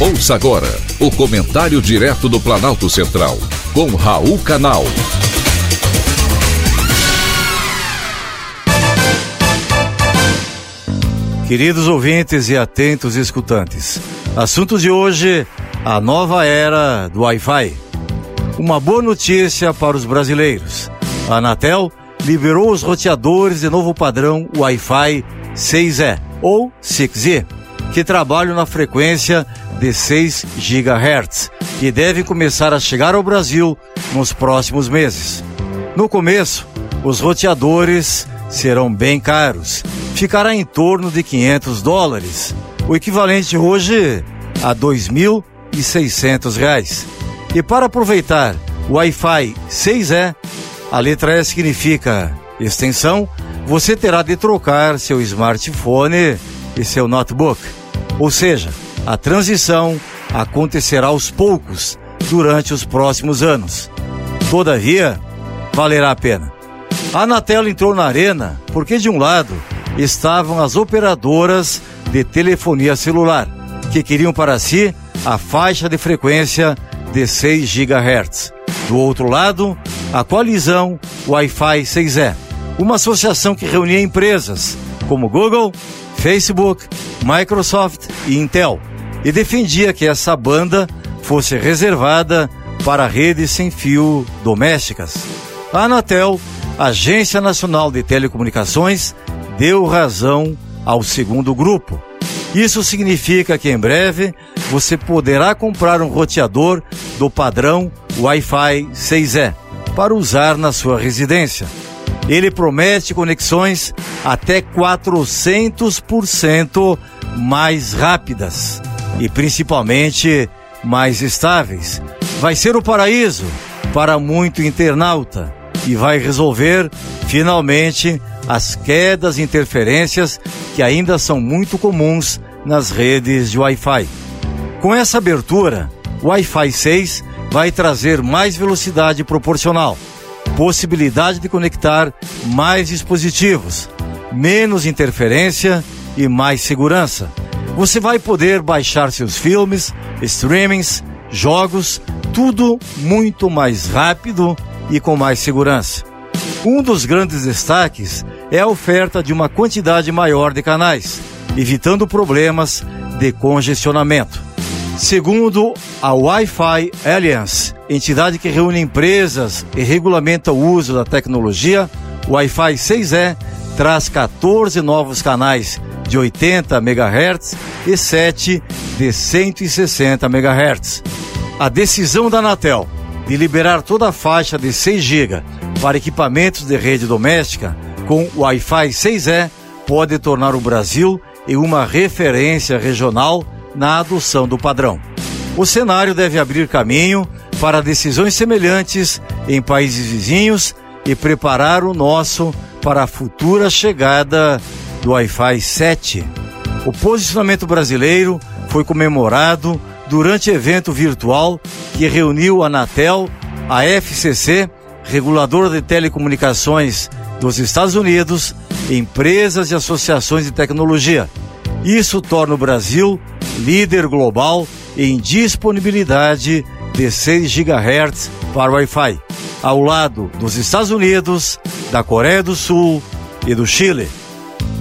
Ouça agora o comentário direto do Planalto Central, com Raul Canal. Queridos ouvintes e atentos escutantes, assunto de hoje: a nova era do Wi-Fi. Uma boa notícia para os brasileiros. A Anatel liberou os roteadores de novo padrão Wi-Fi 6E ou 6E, que trabalham na frequência de 6 GHz e devem começar a chegar ao Brasil nos próximos meses. No começo, os roteadores serão bem caros, ficará em torno de 500 dólares, o equivalente hoje a 2.600 reais. E para aproveitar o Wi-Fi 6E, a letra E significa extensão, você terá de trocar seu smartphone e seu notebook. Ou seja, a transição acontecerá aos poucos durante os próximos anos. Todavia, valerá a pena. A Anatel entrou na arena porque, de um lado, estavam as operadoras de telefonia celular, que queriam para si a faixa de frequência de 6 GHz. Do outro lado, a coalizão Wi-Fi 6E, uma associação que reunia empresas como Google, Facebook, Microsoft e Intel e defendia que essa banda fosse reservada para redes sem fio domésticas. A Anatel, Agência Nacional de Telecomunicações, deu razão ao segundo grupo. Isso significa que em breve você poderá comprar um roteador do padrão Wi-Fi 6E para usar na sua residência. Ele promete conexões até 400% mais rápidas e principalmente mais estáveis. Vai ser o paraíso para muito internauta e vai resolver finalmente as quedas e interferências que ainda são muito comuns nas redes de Wi-Fi. Com essa abertura, Wi-Fi 6 vai trazer mais velocidade proporcional, possibilidade de conectar mais dispositivos, menos interferência e mais segurança você vai poder baixar seus filmes, streamings, jogos, tudo muito mais rápido e com mais segurança. Um dos grandes destaques é a oferta de uma quantidade maior de canais, evitando problemas de congestionamento. Segundo a Wi-Fi Alliance, entidade que reúne empresas e regulamenta o uso da tecnologia, o Wi-Fi 6E traz 14 novos canais de 80 MHz e 7 de 160 MHz. A decisão da Anatel de liberar toda a faixa de 6 GB para equipamentos de rede doméstica com Wi-Fi 6E pode tornar o Brasil em uma referência regional na adoção do padrão. O cenário deve abrir caminho para decisões semelhantes em países vizinhos e preparar o nosso para a futura chegada do Wi-Fi 7. O posicionamento brasileiro foi comemorado durante evento virtual que reuniu a Anatel, a FCC, reguladora de telecomunicações dos Estados Unidos, empresas e associações de tecnologia. Isso torna o Brasil líder global em disponibilidade de 6 GHz para Wi-Fi, ao lado dos Estados Unidos, da Coreia do Sul e do Chile.